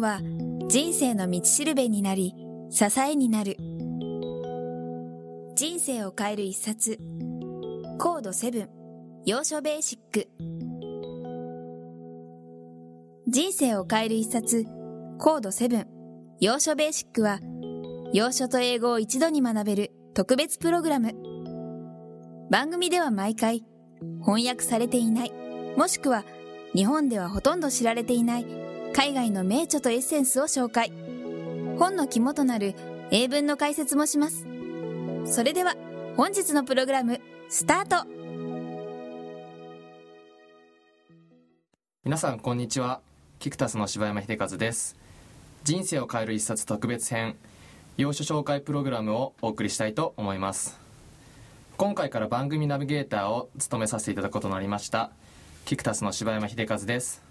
本は人生の道しるべになり支えになる。人生を変える一冊。コード7要所ベーシック。人生を変える一冊。コード7要所ベーシックは要所と英語を一度に学べる。特別プログラム。番組では毎回翻訳されていない。もしくは日本ではほとんど知られていない。海外の名著とエッセンスを紹介。本の肝となる英文の解説もします。それでは本日のプログラムスタート。皆さんこんにちは。キクタスの柴山秀和です。人生を変える一冊特別編要所紹介プログラムをお送りしたいと思います。今回から番組ナビゲーターを務めさせていただくことになりましたキクタスの柴山秀和です。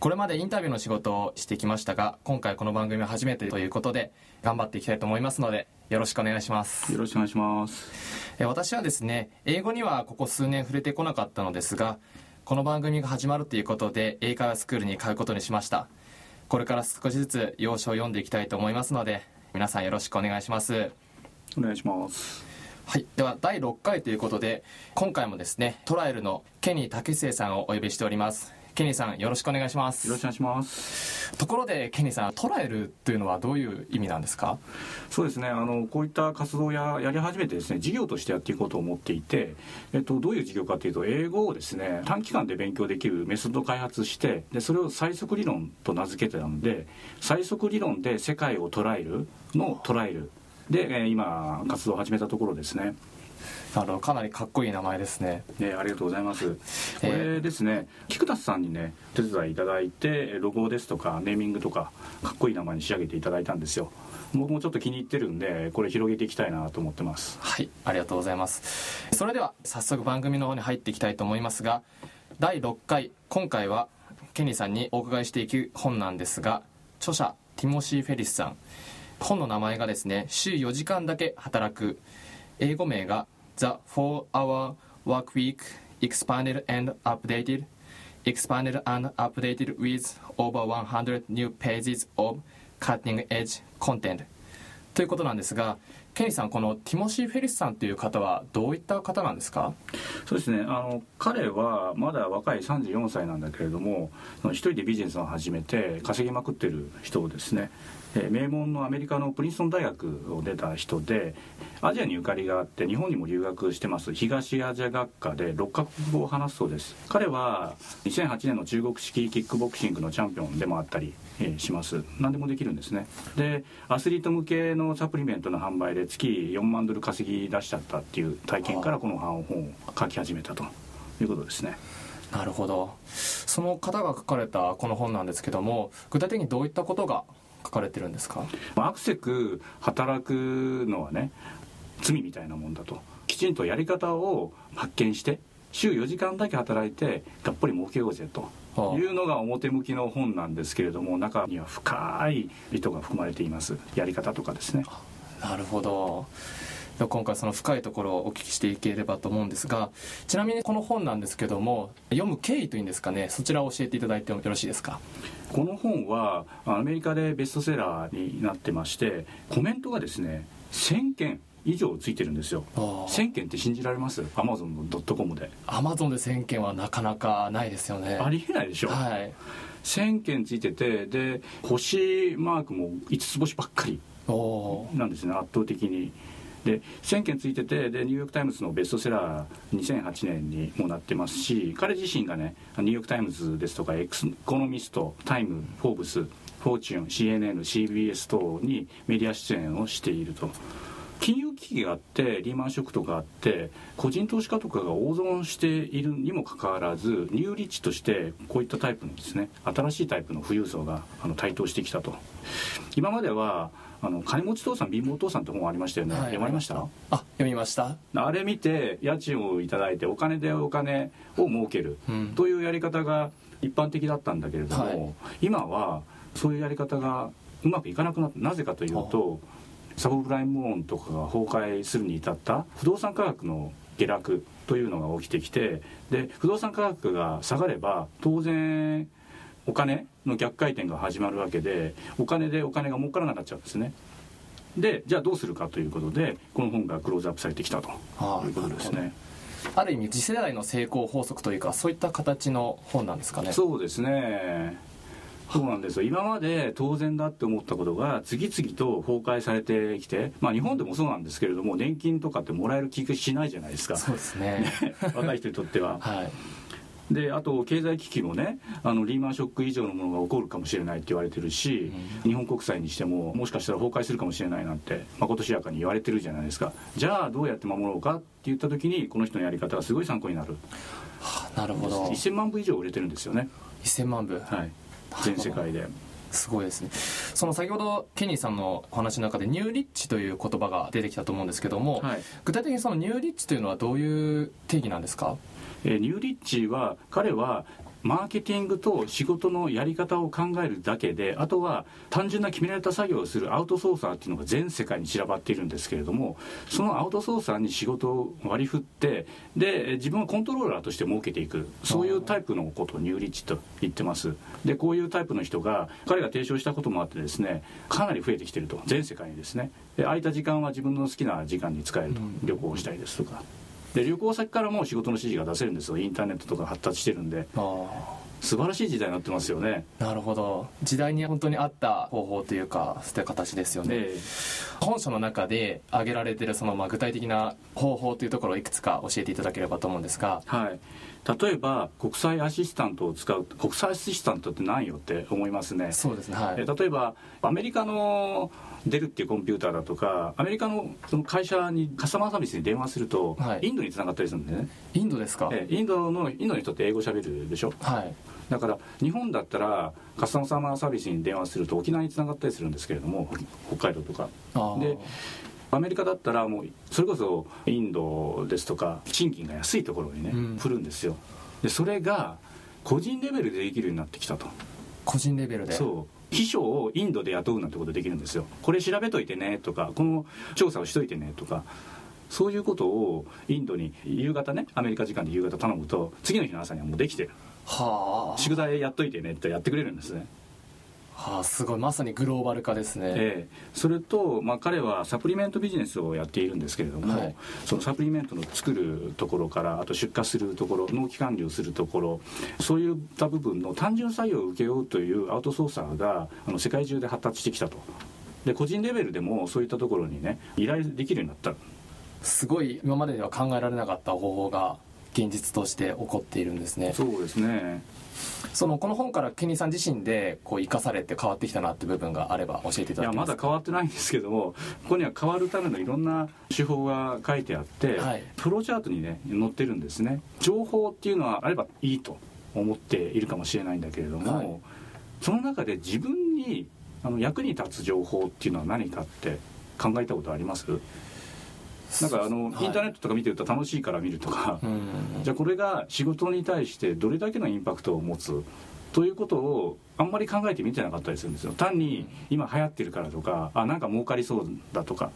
これまでインタビューの仕事をしてきましたが今回この番組は初めてということで頑張っていきたいと思いますのでよろしくお願いします。よろしくお願いします。私はですね英語にはここ数年触れてこなかったのですがこの番組が始まるということで英会話スクールに通うことにしました。これから少しずつ要所を読んでいきたいと思いますので皆さんよろしくお願いします。お願いします。はい、では第6回ということで今回もですねトライルのケニー武末さんをお呼びしておりますケニーさんよろしくお願いします。よろしくお願いします。ところでケニーさんトライルというのはどういう意味なんですか？そうですね。あのこういった活動ややり始めてですね事業としてやっていこうと思っていて、えっと、どういう事業かというと英語をですね短期間で勉強できるメソッドを開発してでそれを最速理論と名付けてたので最速理論で世界を捉えるのトライルで、え今活動を始めたところですねなるほどかなりかっこいい名前ですね。ねありがとうございます。これですね菊田さんにね手伝いいただいてロゴですとかネーミングとかかっこいい名前に仕上げていただいたんですよ。僕もちょっと気に入ってるんでこれ広げていきたいなと思ってます。はいありがとうございます。それでは早速番組の方に入っていきたいと思いますが第6回今回はケニーさんにお伺いしていく本なんですが著者ティモシー・フェリスさん。本の名前がですね週4時間だけ働く英語名が The 4-Hour Work Week Expanded and Updated. Expanded and Updated with over 100 new pages of cutting edge content. ということなんですがケニーさんこのティモシー・フェリスさんという方はどういった方なんですか？そうですね。あの彼はまだ若い34歳なんだけれども一人でビジネスを始めて稼ぎまくってる人ですね。え名門のアメリカのプリンストン大学を出た人でアジアにゆかりがあって日本にも留学してます。東アジア学科で6カ国語を話すそうです。彼は2008年の中国式キックボクシングのチャンピオンでもあったり、します。何でもできるんですね。でアスリート向けのサプリメントの販売で月4万ドル稼ぎ出しちゃったっていう体験からこの本を書き始めたと。いうことですね。なるほど。その方が書かれたこの本なんですけども具体的にどういったことが書かれてるんですか？アクセク働くのはね罪みたいなもんだと。きちんとやり方を発見して週4時間だけ働いてがっぽり儲けようぜと。いうのが表向きの本なんですけれども中には深い意図が含まれています。やり方とかですね。なるほど。今回その深いところをお聞きしていければと思うんですがちなみにこの本なんですけども読む経緯というんですかねそちらを教えていただいてもよろしいですか？この本はアメリカでベストセラーになってましてコメントがですね1000件以上ついてるんですよ。1000件って信じられます？アマゾンのドットコムで。アマゾンで1000件はなかなかないですよね。ありえないでしょ。はい。1000件ついててで星マークも5つ星ばっかりなんですね圧倒的にで1000件ついててでニューヨーク・タイムズのベストセラー2008年にもなってますし彼自身がねニューヨーク・タイムズですとかエクスコノミストタイムフォーブスフォーチュン CNNCBS 等にメディア出演をしていると。金融危機があってリーマンショックとかあって個人投資家とかが大損しているにもかかわらずニューリッチとしてこういったタイプのですね新しいタイプの富裕層があの台頭してきたと今まではあの金持ち父さん貧乏父さんって本ありましたよね、はい、読まれました？あ読みました？あれ見て家賃を頂いてお金でお金を儲けるというやり方が一般的だったんだけれども、はい、今はそういうやり方がうまくいかなくなってなぜかというとサブプライムローンとかが崩壊するに至った不動産価格の下落というのが起きてきてで不動産価格が下がれば当然お金の逆回転が始まるわけでお金でお金が儲からなくなっちゃうんですね。でじゃあどうするかということでこの本がクローズアップされてきたと。い。うことですね。ある意味次世代の成功法則というかそういった形の本なんですかね。そうですね。そうなんですよ。今まで当然だって思ったことが次々と崩壊されてきて、まあ、日本でもそうなんですけれども年金とかってもらえる気がしないじゃないですか。そうですね。若い人にとっては。はいであと経済危機もねあのリーマンショック以上のものが起こるかもしれないって言われてるし、うん、日本国債にしてももしかしたら崩壊するかもしれないなんてまことしやかに言われてるじゃないですか。じゃあどうやって守ろうかって言った時にこの人のやり方がすごい参考になる、はあ、なるほど。1000万部以上売れてるんですよね。1000万部。はい。全世界で。すごいですね。その先ほどケニーさんのお話の中でニューリッチという言葉が出てきたと思うんですけども、はい、具体的にそのニューリッチというのはどういう定義なんですか？えー、ニューリッチは彼はマーケティングと仕事のやり方を考えるだけであとは単純な決められた作業をするアウトソーサーっていうのが全世界に散らばっているんですけれどもそのアウトソーサーに仕事を割り振ってで自分をコントローラーとして設けていくそういうタイプのことをニューリッチと言ってます。でこういうタイプの人が彼が提唱したこともあってですねかなり増えてきてると全世界にですね。で空いた時間は自分の好きな時間に使えると。旅行したりですとか。で旅行先からも仕事の指示が出せるんですよ。インターネットとか発達してるんで。素晴らしい時代になってますよね。なるほど。時代に本当に合った方法というかそういった形ですよね、えー、本書の中で挙げられてるそのまあ具体的な方法というところをいくつか教えていただければと思うんですが。はい。例えば国際アシスタントを使う国際アシスタントって何よって思いますね。そうですね、はい、例えばアメリカのデルっていうコンピューターだとかアメリカのその会社にカスタマーサービスに電話すると、はい、インドにつながったりするんでね。インドですか、えインドのインドの人って英語しゃべるでしょ？はい。だから日本だったらカスタマーサービスに電話すると沖縄につながったりするんですけれども北海道とか。でアメリカだったらもうそれこそインドですとか賃金が安いところにね、うん、振るんですよ。でそれが個人レベルでできるようになってきたと。個人レベルで。そう秘書をインドで雇うなんてことできるんですよ。これ調べといてねとかこの調査をしといてねとか。そういうことをインドに夕方ねアメリカ時間で夕方頼むと次の日の朝にはもうできてる。はあ。宿題やっといてねってやってくれるんですねはあ、すごい。まさにグローバル化ですね、ええ、それと、まあ、彼はサプリメントビジネスをやっているんですけれども、はい、そのサプリメントの作るところからあと出荷するところ納期管理をするところそういった部分の単純作業を請け負うというアウトソーサーがあの世界中で発達してきたと。で個人レベルでもそういったところにね依頼できるようになった。すごい今まででは考えられなかった方法が現実として起こっているんですね。そうですねそのこの本からケニーさん自身でこう生かされて変わってきたなって部分があれば教えていただけます？かいやまだ変わってないんですけどもここには変わるためのいろんな手法が書いてあって、はい、プロチャートにね載ってるんですね。情報っていうのはあればいいと思っているかもしれないんだけれども、はい、その中で自分にあの役に立つ情報っていうのは何かって考えたことあります？なんかあの、インターネットとか見てると楽しいから見るとか、じゃあこれが仕事に対してどれだけのインパクトを持つということをあんまり考えてみてなかったりするんですよ。単に今流行ってるからとかあなんか儲かりそうだとか。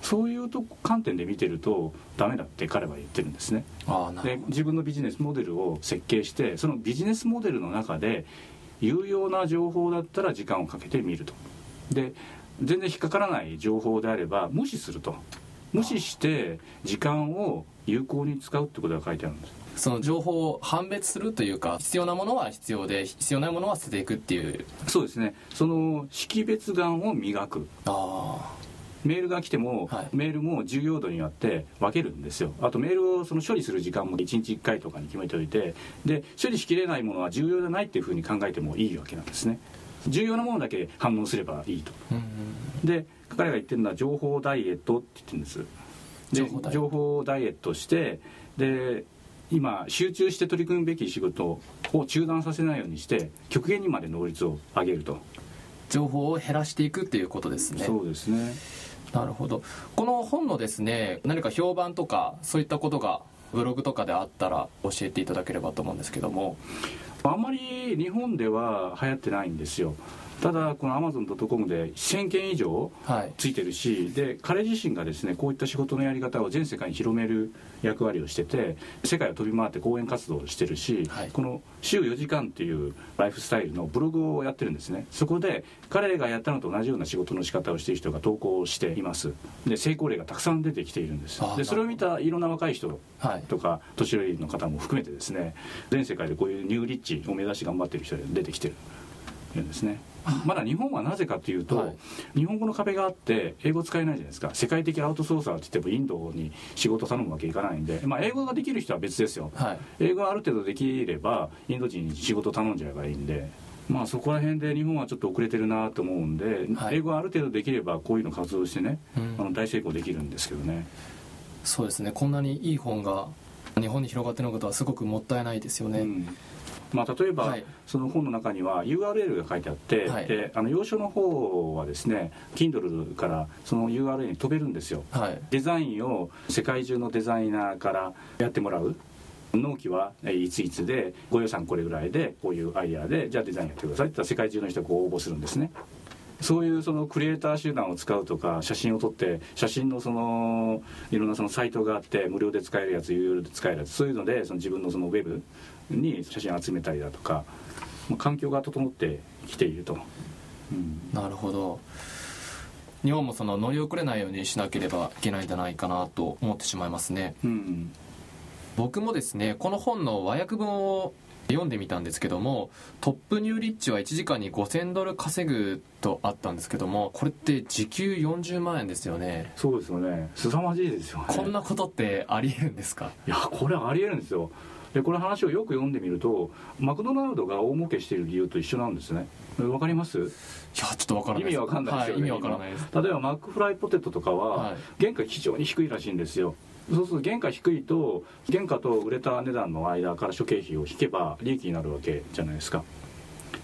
そういうと観点で見てるとダメだって彼は言ってるんですね。で自分のビジネスモデルを設計してそのビジネスモデルの中で有用な情報だったら時間をかけて見ると。で全然引っかからない情報であれば無視すると無視して時間を有効に使うってことが書いてあるんです。その情報を判別するというか必要なものは必要で必要ないものは捨てていくっていう。そうですね。その識別眼を磨く。ああメールが来ても、はい、メールも重要度によって分けるんですよ。あとメールをその処理する時間も1日1回とかに決めておいてで処理しきれないものは重要じゃないっていうふうに考えてもいいわけなんですね重要なものだけ反応すればいいと、で彼が言ってるのは情報ダイエットって言ってるんです。で情報ダイエットしてで今集中して取り組むべき仕事を中断させないようにして極限にまで能率を上げると。情報を減らしていくっていうことですね。そうですね。なるほど。この本のですね何か評判とかそういったことがブログとかであったら教えていただければと思うんですけどもあんまり日本では流行ってないんですよ。ただこのアマゾン .com で1000件以上ついてるし、はい、で彼自身がですねこういった仕事のやり方を全世界に広める役割をしてて世界を飛び回って講演活動をしてるし、はい、この週4時間っていうライフスタイルのブログをやってるんですね。そこで彼がやったのと同じような仕事の仕方をしている人が投稿しています。で成功例がたくさん出てきているんです。でそれを見たいろんな若い人とか、年寄りの方も含めてですね全世界でこういうニューリッチを目指し頑張ってる人が出てきてるんですねまだ日本はなぜかというと、はい、日本語の壁があって英語使えないじゃないですか。世界的アウトソーサーって言ってもインドに仕事頼むわけいかないんで、まあ、英語ができる人は別ですよ、はい、英語がある程度できればインド人に仕事頼んじゃえばいいんでまあそこら辺で日本はちょっと遅れてるなと思うんで、はい、英語がある程度できればこういうの活動してね、うん、あの大成功できるんですけどね。そうですね。こんなにいい本が日本に広がってることはすごくもったいないですよね、うんまあ、例えば、はい、その本の中には URL が書いてあって、はい、であの要所の方はですね Kindle からその URL に飛べるんですよ、はい、デザインを世界中のデザイナーからやってもらう。納期はいついつでご予算これぐらいでこういうアイデアでじゃあデザインやってくださいって言ったら世界中の人が応募するんですねそういうそのクリエイター集団を使うとか写真を撮って写真のそのいろんなそのサイトがあって無料で使えるやつ有料で使えるやつそういうのでその自分のそのウェブに写真を集めたりだとか環境が整ってきていると、うん、なるほど。日本もその乗り遅れないようにしなければいけないんじゃないかなと思ってしまいますね、うん、僕もですねこの本の和訳文を読んでみたんですけどもトップニューリッチは1時間に5000ドル稼ぐとあったんですけどもこれって時給40万円ですよね。そうですよね。凄まじいですよね。こんなことってありえるんですか？いやこれありえるんですよ。でこの話をよく読んでみるとマクドナルドが大儲けしている理由と一緒なんですね。わかります？いやちょっとわからない意味わかんないですよね、はい、意味わからないです。例えばマックフライポテトとかは、原価非常に低いらしいんですよそうすると原価低いと原価と売れた値段の間から諸経費を引けば利益になるわけじゃないですか。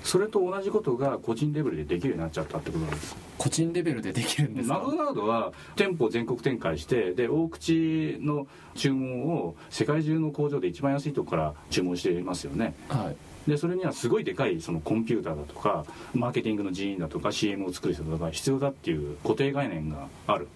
それと同じことが個人レベルでできるようになっちゃったってことなんです。個人レベルでできるんですマクドナルドは店舗全国展開してで大口の注文を世界中の工場で一番安いとこから注文していますよね、はい、でそれにはすごいでかいそのコンピューターだとかマーケティングの人員だとか CM を作る人とか必要だっていう固定概念がある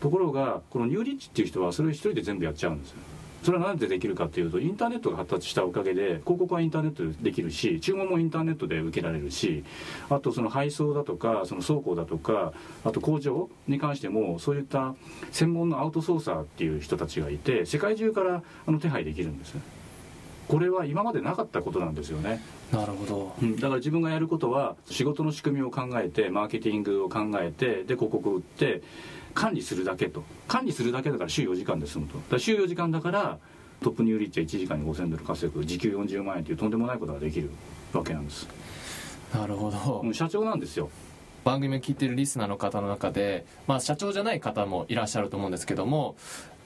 ところがこのニューリッチっていう人はそれを一人で全部やっちゃうんですよ。それは何でできるかっていうとインターネットが発達したおかげで広告はインターネットでできるし注文もインターネットで受けられるしあとその配送だとかその倉庫だとかあと工場に関してもそういった専門のアウトソーサーっていう人たちがいて世界中からあの手配できるんですこれは今までなかったことなんですよね。なるほど、うん、だから自分がやることは仕事の仕組みを考えてマーケティングを考えてで広告を売って管理するだけと。管理するだけだから週4時間で済むと。だ週4時間だからトップニューリッチは1時間に5000ドル稼ぐ。時給40万円というとんでもないことができるわけなんです。なるほど。社長なんですよ。番組を聞いてるリスナーの方の中で、まあ、社長じゃない方もいらっしゃると思うんですけども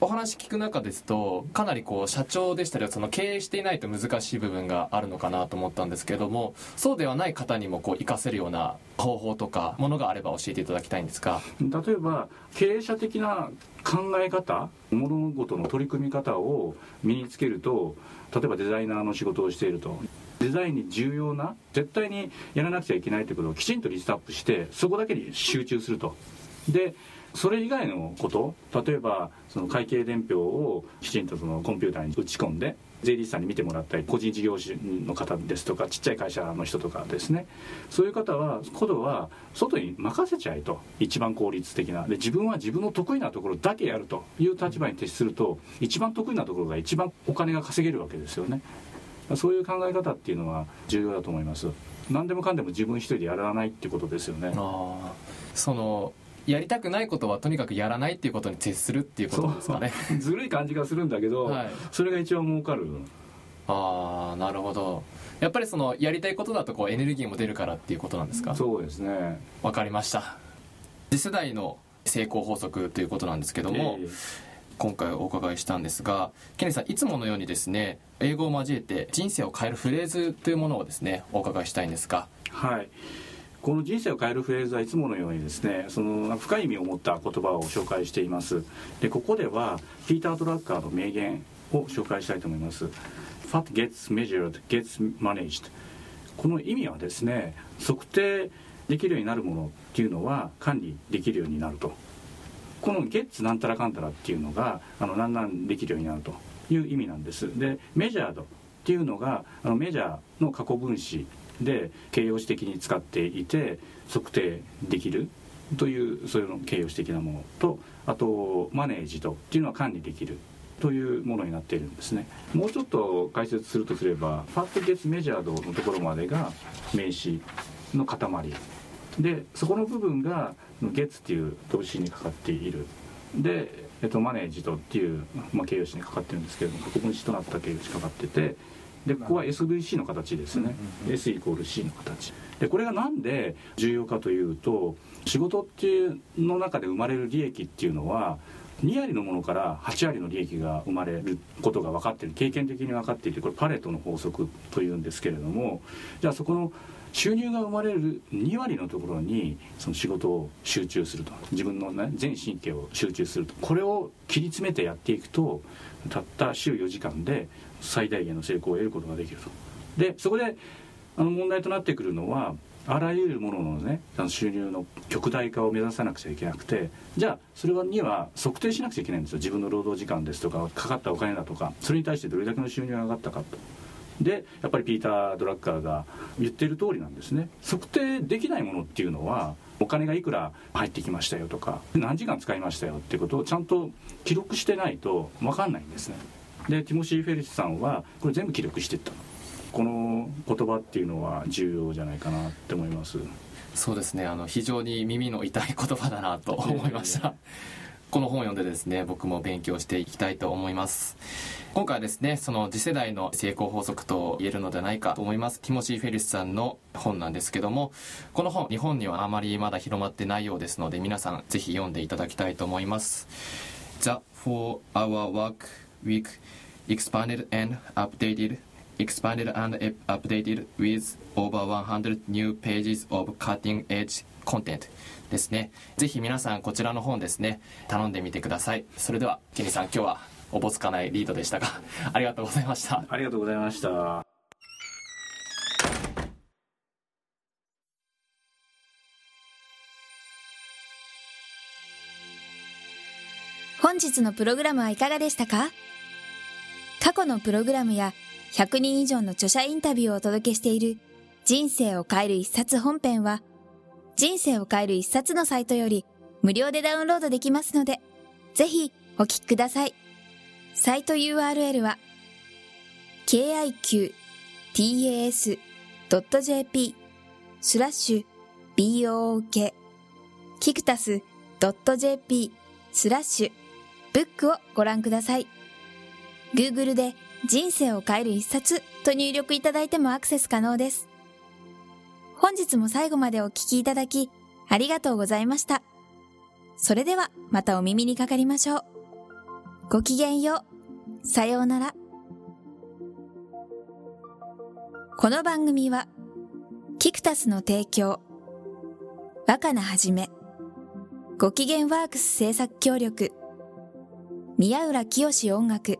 お話聞く中ですとかなりこう社長でしたりその経営していないと難しい部分があるのかなと思ったんですけどもそうではない方にもこう活かせるような方法とかものがあれば教えていただきたいんですが例えば経営者的な考え方物事の取り組み方を身につけると例えばデザイナーの仕事をしていると。デザインに重要な絶対にやらなくちゃいけないということをきちんとリストアップしてそこだけに集中すると。でそれ以外のこと例えばその会計伝票をきちんとそのコンピューターに打ち込んで税理士さんに見てもらったり個人事業主の方ですとかちっちゃい会社の人とかですね。そういう方はことは外に任せちゃえと。一番効率的な。で自分は自分の得意なところだけやるという立場に徹すると一番得意なところが一番お金が稼げるわけですよね。そういう考え方っていうのは重要だと思います。何でもかんでも自分一人でやらないってことですよね。そのやりたくないことはとにかくやらないっていうことに徹するっていうことですかね。ずるい感じがするんだけど、はい、それが一番儲かる。ああなるほど。やっぱりそのやりたいことだとこうエネルギーも出るからっていうことなんですか？そうですね。わかりました。次世代の成功法則ということなんですけども、えー、今回お伺いしたんですがケネさんいつものようにですね英語を交えて人生を変えるフレーズというものをですねお伺いしたいんですが。はいこの人生を変えるフレーズはいつものようにですねその深い意味を持った言葉を紹介しています。でここではピーター・ドラッカーの名言を紹介したいと思います。What gets measured gets managed. この意味はですね測定できるようになるものっていうのは管理できるようになると。このゲッツなんたらかんたらっていうのがあのだんだんできるようになるという意味なんです。でメジャードっていうのがあのメジャーの過去分子で形容詞的に使っていて測定できるというそういうの形容詞的なものとあとマネージドっていうのは管理できるというものになっているんですね。もうちょっと解説するとすればファットゲッツメジャードのところまでが名詞の塊。でそこの部分がゲッツっていう動詞にかかっている。で、えっと、マネージドっていう、まあ、形容詞にかかってるんですけれども国分詞となった形容詞にかかっててでここは SVC の形ですね、S イコール C の形。でこれが何で重要かというと仕事っていうの中で生まれる利益っていうのは2割のものから8割の利益が生まれることが分かっている経験的に分かっていてこれパレットの法則というんですけれどもじゃあそこの収入が生まれる2割のところにその仕事を集中すると自分の、ね、全神経を集中すると。これを切り詰めてやっていくとたった週4時間で最大限の成功を得ることができるとでそこであの問題となってくるのはあらゆるもののね収入の極大化を目指さなくちゃいけなくてじゃあそれには測定しなくちゃいけないんですよ。自分の労働時間ですとかかかったお金だとかそれに対してどれだけの収入が上がったかと。でやっぱりピーター・ドラッカーが言ってる通りなんですね。測定できないものっていうのはお金がいくら入ってきましたよとか何時間使いましたよってことをちゃんと記録してないと分かんないんですね。でティモシー・フェリスさんはこれ全部記録していったの。この言葉っていうのは重要じゃないかなって思います。そうですね。あの非常に耳の痛い言葉だなと思いました。この本を読んでですね僕も勉強していきたいと思います。今回はですねその次世代の成功法則と言えるのではないかと思います。ティモシー・フェリスさんの本なんですけどもこの本日本にはあまりまだ広まってないようですので皆さんぜひ読んでいただきたいと思います。The 4 Hour Work Week expanded and updated expanded and updated with over 100 new pages of cutting edge content ですね。ぜひ皆さんこちらの本ですね頼んでみてください。それではケニーさん今日はおぼつかないリードでしたが ありがとうございました。ありがとうございました。本日のプログラムはいかがでしたか？過去のプログラムや100人以上の著者インタビューをお届けしている人生を変える一冊本編は人生を変える一冊のサイトより無料でダウンロードできますのでぜひお聞きください。サイト URL は kiqtas.jp スラッシュ book キクタス .jp スラッシュブックをご覧ください。Google で人生を変える一冊と入力いただいてもアクセス可能です。本日も最後までお聞きいただきありがとうございました。それではまたお耳にかかりましょう。ごきげんよう。さようなら。この番組は、キクタスの提供、若菜はじめ、ごきげんワークス制作協力、宮浦清志音楽、